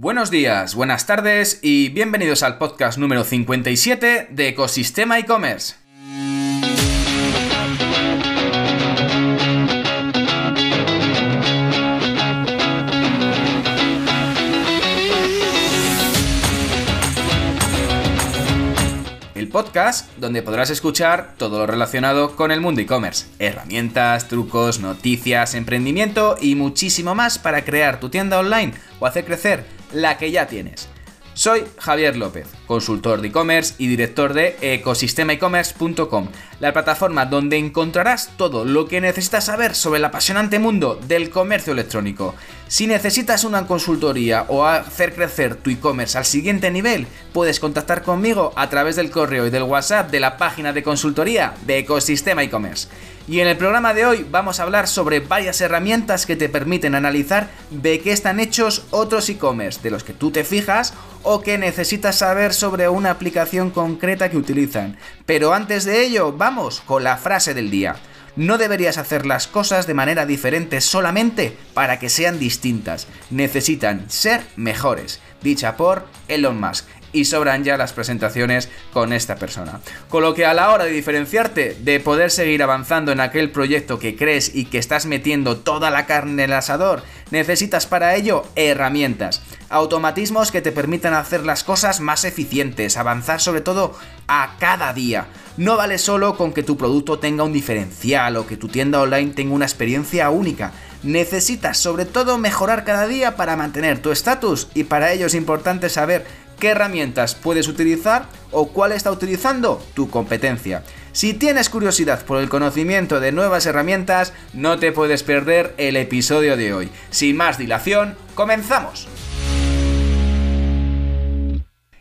Buenos días, buenas tardes y bienvenidos al podcast número 57 de Ecosistema e-commerce. El podcast donde podrás escuchar todo lo relacionado con el mundo e-commerce, herramientas, trucos, noticias, emprendimiento y muchísimo más para crear tu tienda online o hacer crecer la que ya tienes. Soy Javier López, consultor de e-commerce y director de ecosistemaecommerce.com, la plataforma donde encontrarás todo lo que necesitas saber sobre el apasionante mundo del comercio electrónico. Si necesitas una consultoría o hacer crecer tu e-commerce al siguiente nivel, puedes contactar conmigo a través del correo y del WhatsApp de la página de consultoría de Ecosistema e-commerce. Y en el programa de hoy vamos a hablar sobre varias herramientas que te permiten analizar de qué están hechos otros e-commerce, de los que tú te fijas o que necesitas saber sobre una aplicación concreta que utilizan. Pero antes de ello, vamos con la frase del día. No deberías hacer las cosas de manera diferente solamente para que sean distintas. Necesitan ser mejores. Dicha por Elon Musk y sobran ya las presentaciones con esta persona. Con lo que a la hora de diferenciarte, de poder seguir avanzando en aquel proyecto que crees y que estás metiendo toda la carne en el asador, necesitas para ello herramientas, automatismos que te permitan hacer las cosas más eficientes, avanzar sobre todo a cada día. No vale solo con que tu producto tenga un diferencial o que tu tienda online tenga una experiencia única. Necesitas sobre todo mejorar cada día para mantener tu estatus y para ello es importante saber qué herramientas puedes utilizar o cuál está utilizando tu competencia. Si tienes curiosidad por el conocimiento de nuevas herramientas, no te puedes perder el episodio de hoy. Sin más dilación, comenzamos.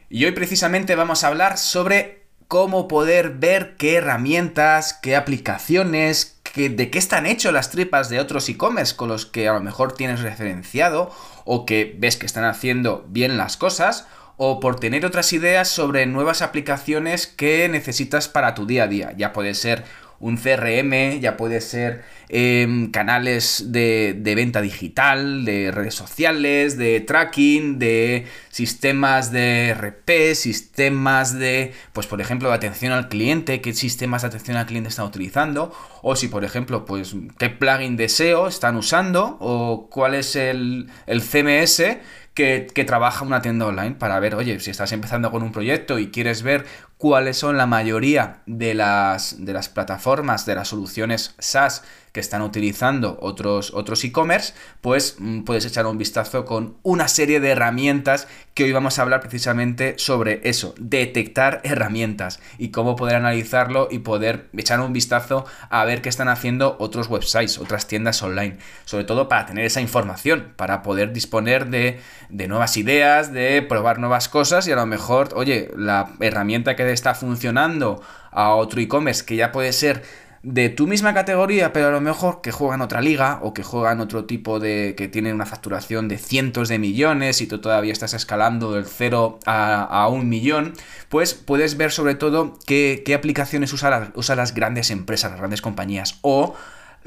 Y hoy precisamente vamos a hablar sobre cómo poder ver qué herramientas, qué aplicaciones, de qué están hechos las tripas de otros e-commerce con los que a lo mejor tienes referenciado o que ves que están haciendo bien las cosas o por tener otras ideas sobre nuevas aplicaciones que necesitas para tu día a día. Ya puede ser un CRM, ya puede ser em, canales de, de, venta digital, de redes sociales, de tracking, de sistemas de RP, sistemas de, pues por ejemplo, de atención al cliente, qué sistemas de atención al cliente están utilizando, o si por ejemplo, pues qué plugin de SEO están usando, o cuál es el, el CMS que, trabaja una tienda online para ver, oye, si estás empezando con un proyecto y quieres ver cuáles son la mayoría de las, de las plataformas, de las soluciones SaaS que están utilizando otros otros e-commerce, pues mm, puedes echar un vistazo con una serie de herramientas que hoy vamos a hablar precisamente sobre eso, detectar herramientas y cómo poder analizarlo y poder echar un vistazo a ver qué están haciendo otros websites, otras tiendas online, sobre todo para tener esa información, para poder disponer de, de nuevas ideas, de probar nuevas cosas y a lo mejor, oye, la herramienta que está funcionando a otro e-commerce que ya puede ser de tu misma categoría, pero a lo mejor que juega en otra liga o que juega en otro tipo de. que tiene una facturación de cientos de millones y tú todavía estás escalando del 0 a, un millón, pues puedes ver sobre todo qué, aplicaciones usan usa las grandes empresas, las grandes compañías o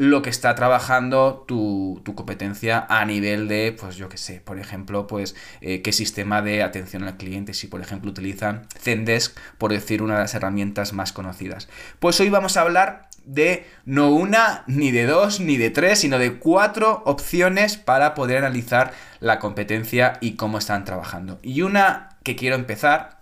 lo que está trabajando tu, competencia a nivel de, pues yo qué sé, por ejemplo, pues eh, qué sistema de atención al cliente, si por ejemplo utilizan Zendesk, por decir una de las herramientas más conocidas. Pues hoy vamos a hablar de no una, ni de dos, ni de tres, sino de cuatro opciones para poder analizar la competencia y cómo están trabajando. Y una que quiero empezar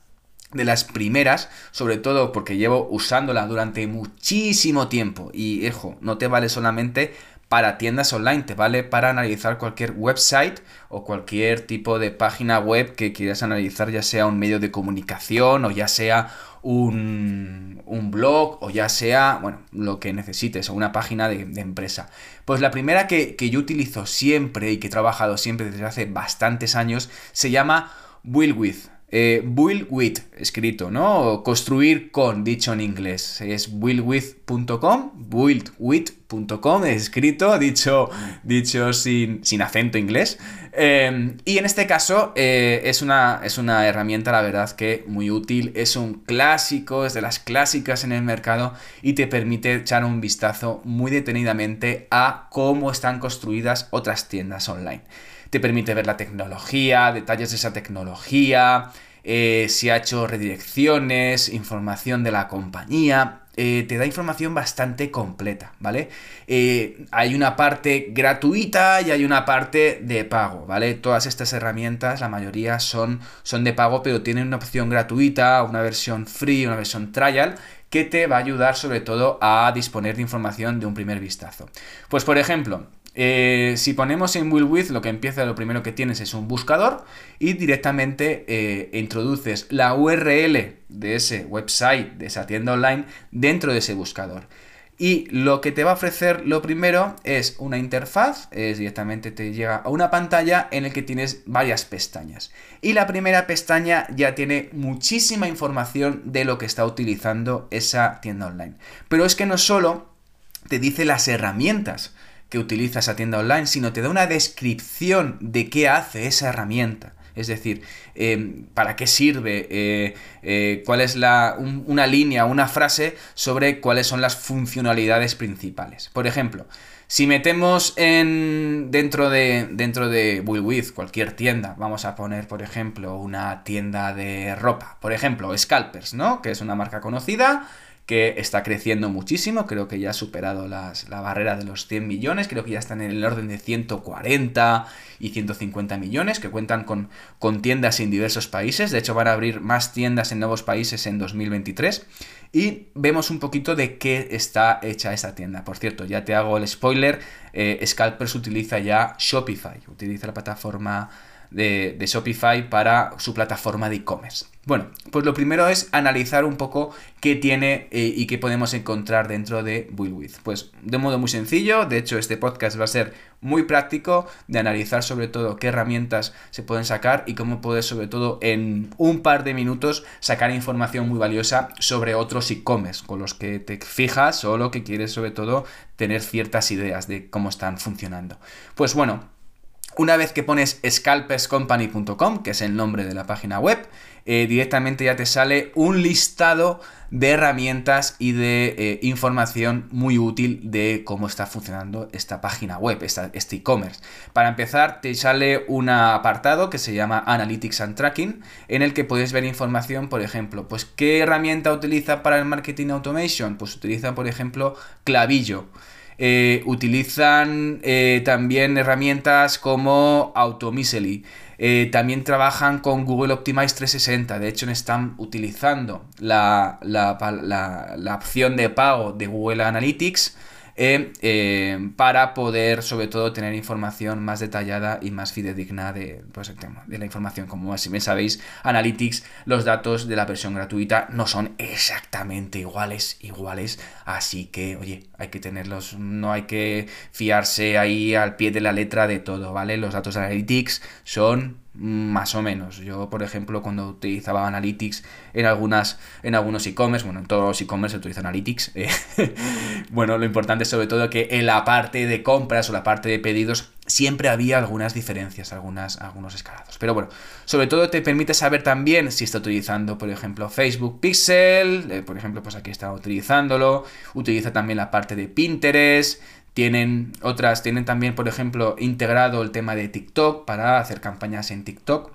de las primeras, sobre todo porque llevo usándola durante muchísimo tiempo y, hijo, no te vale solamente para tiendas online, te vale para analizar cualquier website o cualquier tipo de página web que quieras analizar, ya sea un medio de comunicación o ya sea un, un blog o ya sea, bueno, lo que necesites o una página de, empresa. Pues la primera que, que yo utilizo siempre y que he trabajado siempre desde hace bastantes años se llama Willwith. Eh, build with, escrito, ¿no? construir con, dicho en inglés. Es buildwith.com, buildwith.com, escrito, dicho, dicho sin, sin acento inglés. Em, y en este caso eh, es, una, es una herramienta, la verdad, que muy útil. Es un clásico, es de las clásicas en el mercado y te permite echar un vistazo muy detenidamente a cómo están construidas otras tiendas online. Te permite ver la tecnología, detalles de esa tecnología, eh, si ha hecho redirecciones, información de la compañía. Eh, te da información bastante completa, ¿vale? Eh, hay una parte gratuita y hay una parte de pago, ¿vale? Todas estas herramientas, la mayoría son, son de pago, pero tienen una opción gratuita, una versión free, una versión trial, que te va a ayudar sobre todo a disponer de información de un primer vistazo. Pues por ejemplo, eh, si ponemos en Will With, lo que empieza, lo primero que tienes es un buscador y directamente eh, introduces la URL de ese website, de esa tienda online, dentro de ese buscador. Y lo que te va a ofrecer lo primero es una interfaz, es directamente te llega a una pantalla en la que tienes varias pestañas. Y la primera pestaña ya tiene muchísima información de lo que está utilizando esa tienda online. Pero es que no solo te dice las herramientas que utiliza esa tienda online, sino te da una descripción de qué hace esa herramienta. Es decir, em, para qué sirve, eh, eh, cuál es la, una línea, una frase sobre cuáles son las funcionalidades principales. Por ejemplo, si metemos en dentro de dentro de With cualquier tienda, vamos a poner por ejemplo una tienda de ropa, por ejemplo Scalpers, ¿no? Que es una marca conocida que está creciendo muchísimo, creo que ya ha superado la barrera de los 100 millones, creo que ya están en el orden de 140 y 150 millones, que cuentan con, con tiendas en diversos países, de hecho van a abrir más tiendas en nuevos países en 2023, y vemos un poquito de qué está hecha esa tienda. Por cierto, ya te hago el spoiler, eh, Scalpers utiliza ya Shopify, utiliza la plataforma de, Shopify para su plataforma de e-commerce. Bueno, pues lo primero es analizar un poco qué tiene eh, y qué podemos encontrar dentro de Build Pues de modo muy sencillo, de hecho este podcast va a ser muy práctico de analizar sobre todo qué herramientas se pueden sacar y cómo puedes sobre todo en un par de minutos sacar información muy valiosa sobre otros e-commerce con los que te fijas o lo que quieres sobre todo tener ciertas ideas de cómo están funcionando. Pues bueno, una vez que pones scalperscompany.com, que es el nombre de la página web, eh, directamente ya te sale un listado de herramientas y de eh, información muy útil de cómo está funcionando esta página web, este e-commerce. Para empezar, te sale un apartado que se llama Analytics and Tracking, en el que puedes ver información, por ejemplo, pues qué herramienta utiliza para el marketing automation, pues utiliza, por ejemplo, Clavillo. Eh, utilizan eh, también herramientas como Automissely. Eh, también trabajan con Google Optimize 360. De hecho, están utilizando la, la opción de pago de Google Analytics eh, para poder sobre todo tener información más detallada y más fidedigna de, pues, de la información. Como si bien sabéis, Analytics, los datos de la versión gratuita no son exactamente iguales, iguales, así que, oye, hay que tenerlos, no hay que fiarse ahí al pie de la letra de todo, ¿vale? Los datos de Analytics son más o menos. Yo, por ejemplo, cuando utilizaba Analytics en algunas en algunos e-commerce, bueno, en todos los e-commerce se utiliza Analytics. Eh, bueno, lo importante es sobre todo que en la parte de compras o la parte de pedidos siempre había algunas diferencias, algunas, algunos escalados. Pero bueno, sobre todo te permite saber también si está utilizando, por ejemplo, Facebook Pixel, eh, por ejemplo, pues aquí está utilizándolo, utiliza también la parte de Pinterest, tienen otras, tienen también, por ejemplo, integrado el tema de TikTok para hacer campañas en TikTok.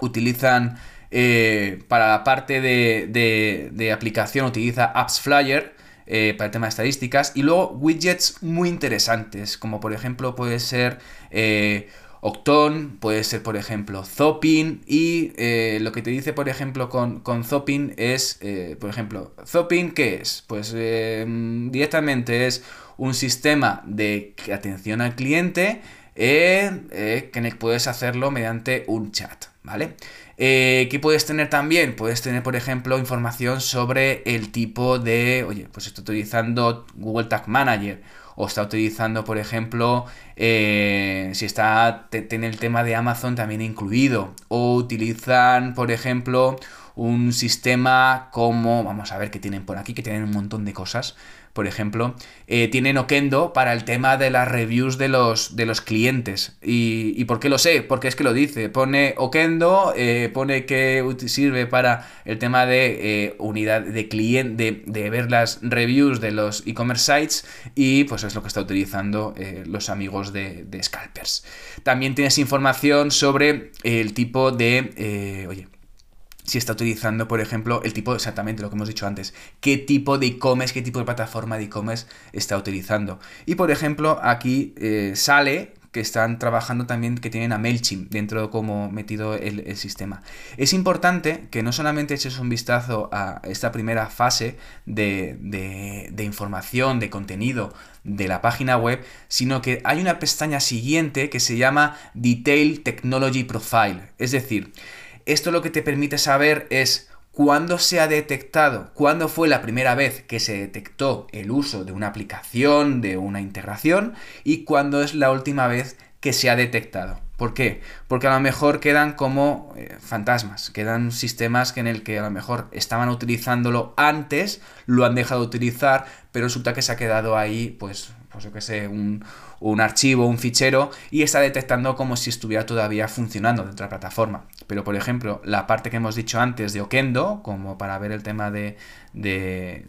Utilizan eh, para la parte de, aplicación, utiliza Apps Flyer. Eh, para el tema de estadísticas y luego widgets muy interesantes como por ejemplo puede ser eh, Octon, puede ser por ejemplo Zopin y lo que te dice por ejemplo con, con Zopin es, por ejemplo, Zopin ¿qué es? Pues directamente es un sistema de atención al cliente eh, eh, que puedes hacerlo mediante un chat, ¿vale? Eh, ¿Qué puedes tener también? Puedes tener, por ejemplo, información sobre el tipo de, oye, pues estoy utilizando Google Tag Manager o está utilizando, por ejemplo, si está, tiene el tema de Amazon también incluido, o utilizan, por ejemplo, un sistema como, vamos a ver qué tienen por aquí, que tienen un montón de cosas, por ejemplo, eh, tienen Okendo para el tema de las reviews de los, de los clientes. ¿Y, por qué lo sé? Porque es que lo dice. Pone Okendo, eh, pone que sirve para el tema de eh, unidad de cliente, de, ver las reviews de los e-commerce sites y pues es lo que está utilizando los amigos de, de Scalpers. También tienes información sobre el tipo de... oye, si está utilizando, por ejemplo, el tipo, exactamente lo que hemos dicho antes, qué tipo de e-commerce, qué tipo de plataforma de e-commerce está utilizando. Y por ejemplo, aquí eh, sale que están trabajando también, que tienen a MailChimp dentro como metido el, sistema. Es importante que no solamente eches un vistazo a esta primera fase de, de, información, de contenido de la página web, sino que hay una pestaña siguiente que se llama Detail Technology Profile. Es decir, esto lo que te permite saber es cuándo se ha detectado, cuándo fue la primera vez que se detectó el uso de una aplicación, de una integración, y cuándo es la última vez que se ha detectado. ¿Por qué? Porque a lo mejor quedan como eh, fantasmas, quedan sistemas que en el que a lo mejor estaban utilizándolo antes, lo han dejado de utilizar, pero resulta que se ha quedado ahí, pues, pues yo que sé, un, un archivo, un fichero y está detectando como si estuviera todavía funcionando dentro de la plataforma. Pero, por ejemplo, la parte que hemos dicho antes de Okendo, como para ver el tema de, de,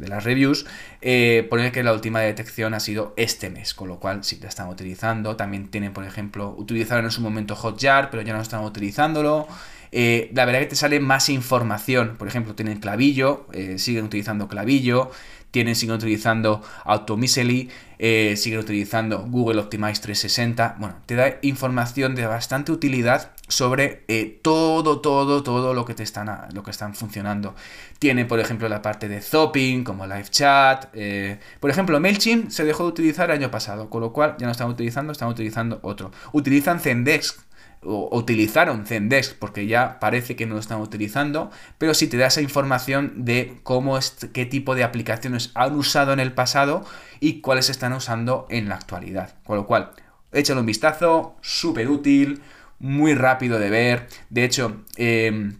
las reviews, eh, pone que la última detección ha sido este mes, con lo cual sí la están utilizando. También tienen, por ejemplo, utilizaron en su momento Hotjar, pero ya no están utilizándolo. Eh, la verdad que te sale más información. Por ejemplo, tienen clavillo, eh, siguen utilizando clavillo tienen, siguen utilizando Automissely, eh, siguen utilizando Google Optimize 360. Bueno, te da información de bastante utilidad sobre eh, todo, todo, todo lo que te están, lo que están funcionando. Tiene, por ejemplo, la parte de Zopping, como Live Chat. Eh, por ejemplo, MailChimp se dejó de utilizar el año pasado, con lo cual ya no están utilizando, están utilizando otro. Utilizan Zendesk o utilizaron Zendesk porque ya parece que no lo están utilizando, pero si te da esa información de cómo es, qué tipo de aplicaciones han usado en el pasado y cuáles están usando en la actualidad. Con lo cual, échale un vistazo, súper útil, muy rápido de ver. De hecho, em,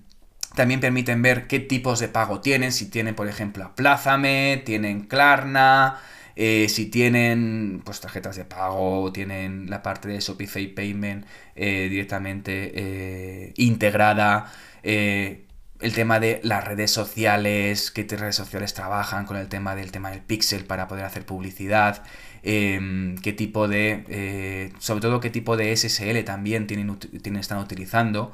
también permiten ver qué tipos de pago tienen, si tienen, por ejemplo, Aplázame, tienen Klarna, eh, si tienen pues tarjetas de pago, tienen la parte de Shopify Payment eh, directamente eh, integrada, el tema de las redes sociales, qué redes sociales trabajan con el tema del tema del pixel para poder hacer publicidad, em, qué tipo de, sobre todo qué tipo de SSL también tienen, tienen, están utilizando.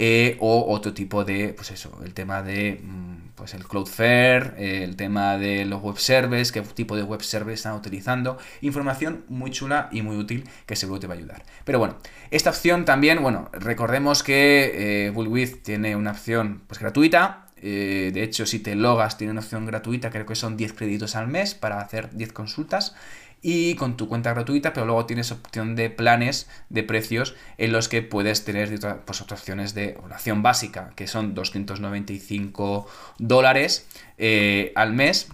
Eh, o otro tipo de, pues eso, el tema de, mm, pues el Cloudflare, el tema de los web servers, qué tipo de web servers están utilizando, información muy chula y muy útil que seguro te va a ayudar. Pero bueno, esta opción también, bueno, recordemos que eh, Bullwith tiene una opción pues gratuita, eh, de hecho, si te logas, tiene una opción gratuita, creo que son 10 créditos al mes para hacer 10 consultas y con tu cuenta gratuita, pero luego tienes opción de planes de precios en los que puedes tener pues, otras opciones de oración básica, que son 295 dólares eh, al mes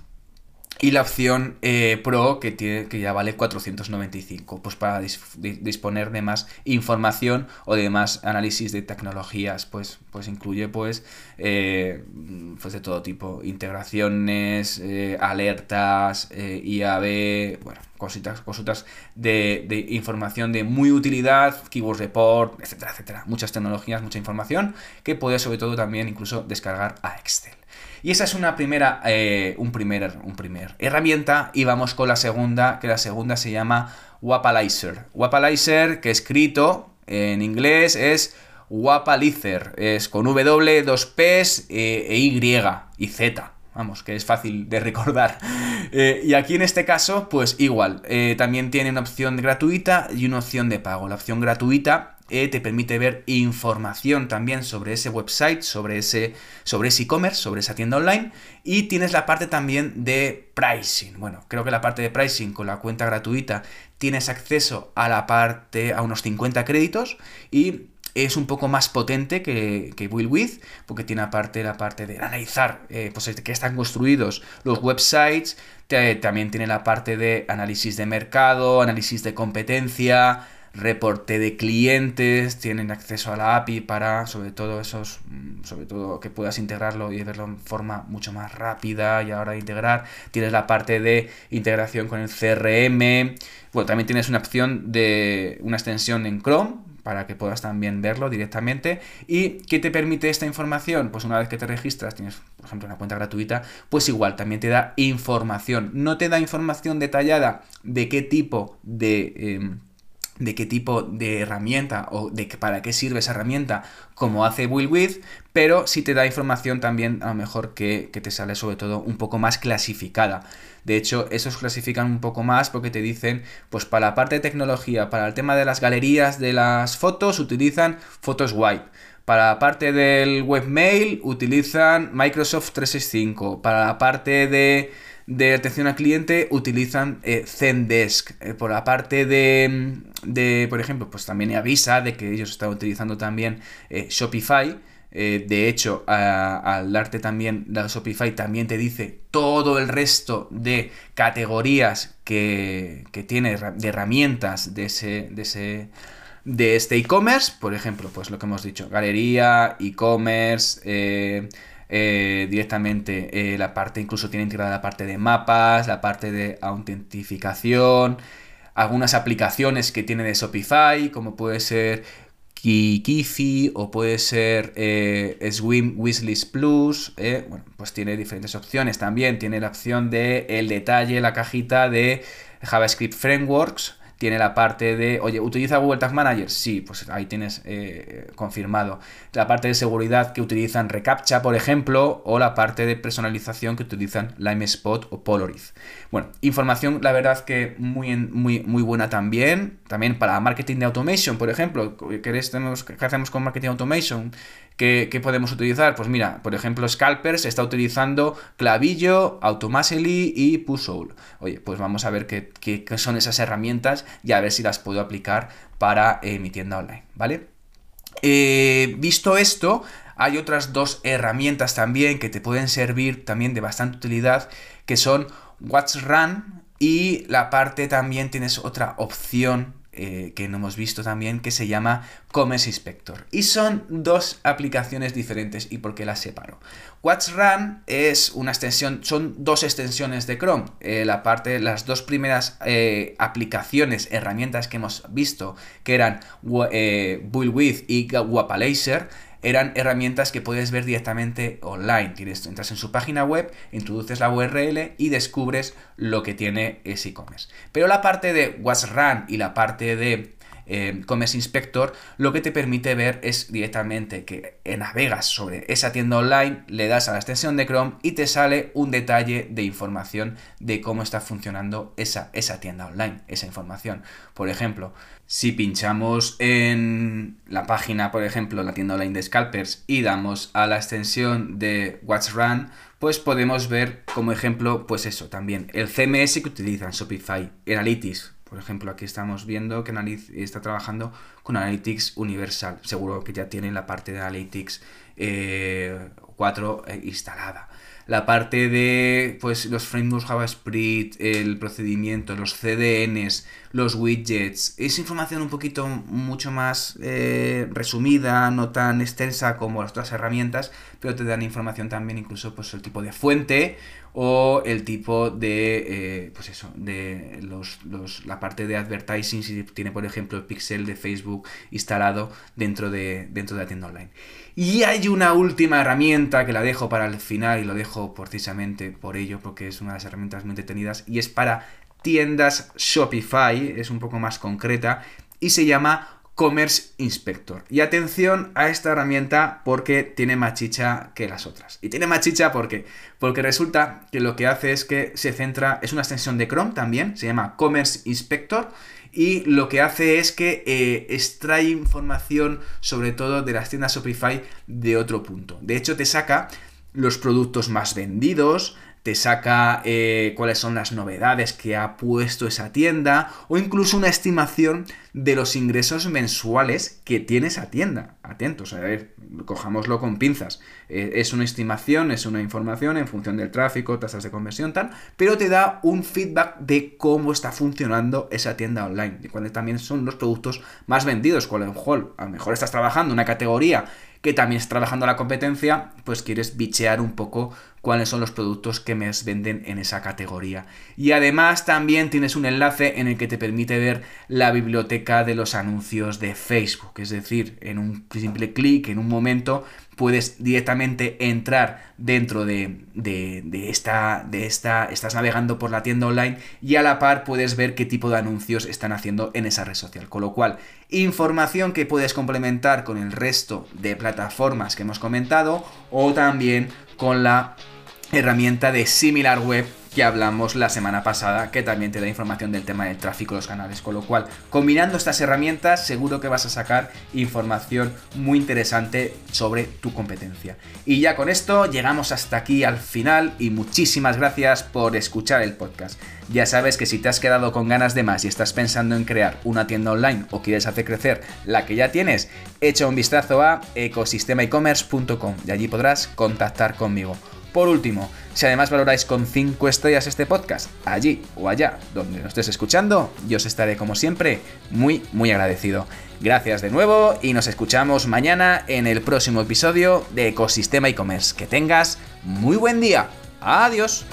y la opción eh, Pro que, tiene, que ya vale 495, pues para disponer de más información o de más análisis de tecnologías, pues, pues incluye pues, eh, pues de todo tipo, integraciones, eh, alertas, IAB, bueno, cositas, cositas de, información de muy utilidad, Keyword Report, etcétera, etcétera. Muchas tecnologías, mucha información que puedes sobre todo también incluso descargar a Excel. Y esa es una primera, eh, un, un primer herramienta. Y vamos con la segunda, que la segunda se llama Wapalizer. Wapalizer, que escrito en inglés es Wapalizer. Es con W, dos P's eh, e Y y Z. Vamos, que es fácil de recordar. Eh, y aquí en este caso, pues igual. también tiene una opción gratuita y una opción de pago. La opción gratuita eh, te permite ver información también sobre ese website, sobre ese sobre e-commerce, sobre esa tienda online y tienes la parte también de pricing. Bueno, creo que la parte de pricing con la cuenta gratuita tienes acceso a la parte a unos 50 créditos y es un poco más potente que, que Will With, porque tiene aparte la parte de analizar eh, pues, que están construidos los websites, también tiene la parte de análisis de mercado, análisis de competencia, reporte de clientes, tienen acceso a la API para sobre todo esos, mm, sobre todo que puedas integrarlo y verlo en forma mucho más rápida y ahora integrar. Tienes la parte de integración con el CRM. Bueno, también tienes una opción de una extensión en Chrome para que puedas también verlo directamente. ¿Y qué te permite esta información? Pues una vez que te registras, tienes, por ejemplo, una cuenta gratuita, pues igual también te da información. No te da información detallada de qué tipo de... Em, de qué tipo de herramienta o de para qué sirve esa herramienta como hace Will With, pero sí te da información también a lo mejor que, que te sale sobre todo un poco más clasificada. De hecho, esos clasifican un poco más porque te dicen, pues para la parte de tecnología, para el tema de las galerías de las fotos, utilizan Photos Wipe. Para la parte del webmail utilizan Microsoft 365. Para la parte de, atención al cliente utilizan eh, Zendesk. Eh, por la parte de, de, por ejemplo, pues también avisa de que ellos están utilizando también eh, Shopify. De hecho, al darte también la Shopify, también te dice todo el resto de categorías que, tiene de herramientas de ese, de ese de este e-commerce, por ejemplo, pues lo que hemos dicho, galería, e-commerce, eh, eh, directamente la parte, incluso tiene integrada la parte de mapas, la parte de autentificación, algunas aplicaciones que tiene de Shopify, como puede ser Kifi o puede ser eh, Swim Wishlist Plus. Eh, bueno, pues tiene diferentes opciones también. Tiene la opción de el detalle, la cajita de JavaScript Frameworks tiene la parte de, oye, ¿utiliza Google Tag Manager? Sí, pues ahí tienes eh, confirmado. La parte de seguridad que utilizan reCAPTCHA, por ejemplo, o la parte de personalización que utilizan LimeSpot o Polariz. Bueno, información, la verdad que muy, muy, muy buena también. También para marketing de automation, por ejemplo. ¿Qué, hacemos con marketing automation? ¿Qué, podemos utilizar? Pues mira, por ejemplo, Scalpers está utilizando Clavillo, Automatically y Pushol. Oye, pues vamos a ver qué, qué, son esas herramientas y a ver si las puedo aplicar para eh, mi tienda online, ¿vale? Eh, visto esto, hay otras dos herramientas también que te pueden servir también de bastante utilidad, que son What's Run y la parte también tienes otra opción eh, que no hemos visto también, que se llama Commerce Inspector. Y son dos aplicaciones diferentes. ¿Y por qué las separo? What's Run es una extensión, son dos extensiones de Chrome. Eh, la parte, las dos primeras eh, aplicaciones, herramientas que hemos visto, que eran Bullwith y Wapalaser, eran herramientas que puedes ver directamente online. Tienes, entras en su página web, introduces la URL y descubres lo que tiene ese e-commerce. Pero la parte de What's Run y la parte de eh, Commerce Inspector, lo que te permite ver es directamente que navegas sobre esa tienda online, le das a la extensión de Chrome y te sale un detalle de información de cómo está funcionando esa, esa tienda online, esa información. Por ejemplo, si pinchamos en la página, por ejemplo, la tienda online de Scalpers y damos a la extensión de What's Run, pues podemos ver como ejemplo, pues eso también, el CMS que utilizan Shopify, Analytics, por ejemplo, aquí estamos viendo que está trabajando con Analytics Universal. Seguro que ya tienen la parte de Analytics 4 eh, eh, instalada. La parte de pues, los frameworks JavaScript, el procedimiento, los CDNs, los widgets. Es información un poquito mucho más eh, resumida, no tan extensa como las otras herramientas, pero te dan información también incluso pues el tipo de fuente o el tipo de, eh, pues eso, de los, la parte de advertising, si tiene por ejemplo el pixel de Facebook instalado dentro de, dentro de la tienda online. Y hay una última herramienta que la dejo para el final y lo dejo precisamente por ello, porque es una de las herramientas muy entretenidas y es para tiendas Shopify, es un poco más concreta y se llama Commerce Inspector. Y atención a esta herramienta porque tiene más chicha que las otras. Y tiene más chicha porque, porque resulta que lo que hace es que se centra, es una extensión de Chrome también, se llama Commerce Inspector. Y lo que hace es que eh, extrae información sobre todo de las tiendas Shopify de otro punto. De hecho, te saca los productos más vendidos, te saca eh, cuáles son las novedades que ha puesto esa tienda o incluso una estimación de los ingresos mensuales que tiene esa tienda. Atentos, a ver, cojámoslo con pinzas. Eh, es una estimación, es una información en función del tráfico, tasas de conversión, tal, pero te da un feedback de cómo está funcionando esa tienda online, de cuáles también son los productos más vendidos, cuál a lo mejor estás trabajando una categoría que también está trabajando la competencia, pues quieres bichear un poco cuáles son los productos que me venden en esa categoría. Y además también tienes un enlace en el que te permite ver la biblioteca de los anuncios de Facebook. Es decir, en un simple clic, en un momento, puedes directamente entrar dentro de, de, esta, de esta, estás navegando por la tienda online y a la par puedes ver qué tipo de anuncios están haciendo en esa red social. Con lo cual, información que puedes complementar con el resto de plataformas que hemos comentado o también con la herramienta de SimilarWeb que hablamos la semana pasada, que también te da información del tema del tráfico de los canales. Con lo cual, combinando estas herramientas, seguro que vas a sacar información muy interesante sobre tu competencia. Y ya con esto llegamos hasta aquí al final y muchísimas gracias por escuchar el podcast. Ya sabes que si te has quedado con ganas de más y estás pensando en crear una tienda online o quieres hacer crecer la que ya tienes, echa un vistazo a ecosistemaecommerce.com y allí podrás contactar conmigo. Por último, si además valoráis con 5 estrellas este podcast, allí o allá donde lo estés escuchando, yo os estaré como siempre muy, muy agradecido. Gracias de nuevo y nos escuchamos mañana en el próximo episodio de Ecosistema e-commerce. Que tengas muy buen día. Adiós.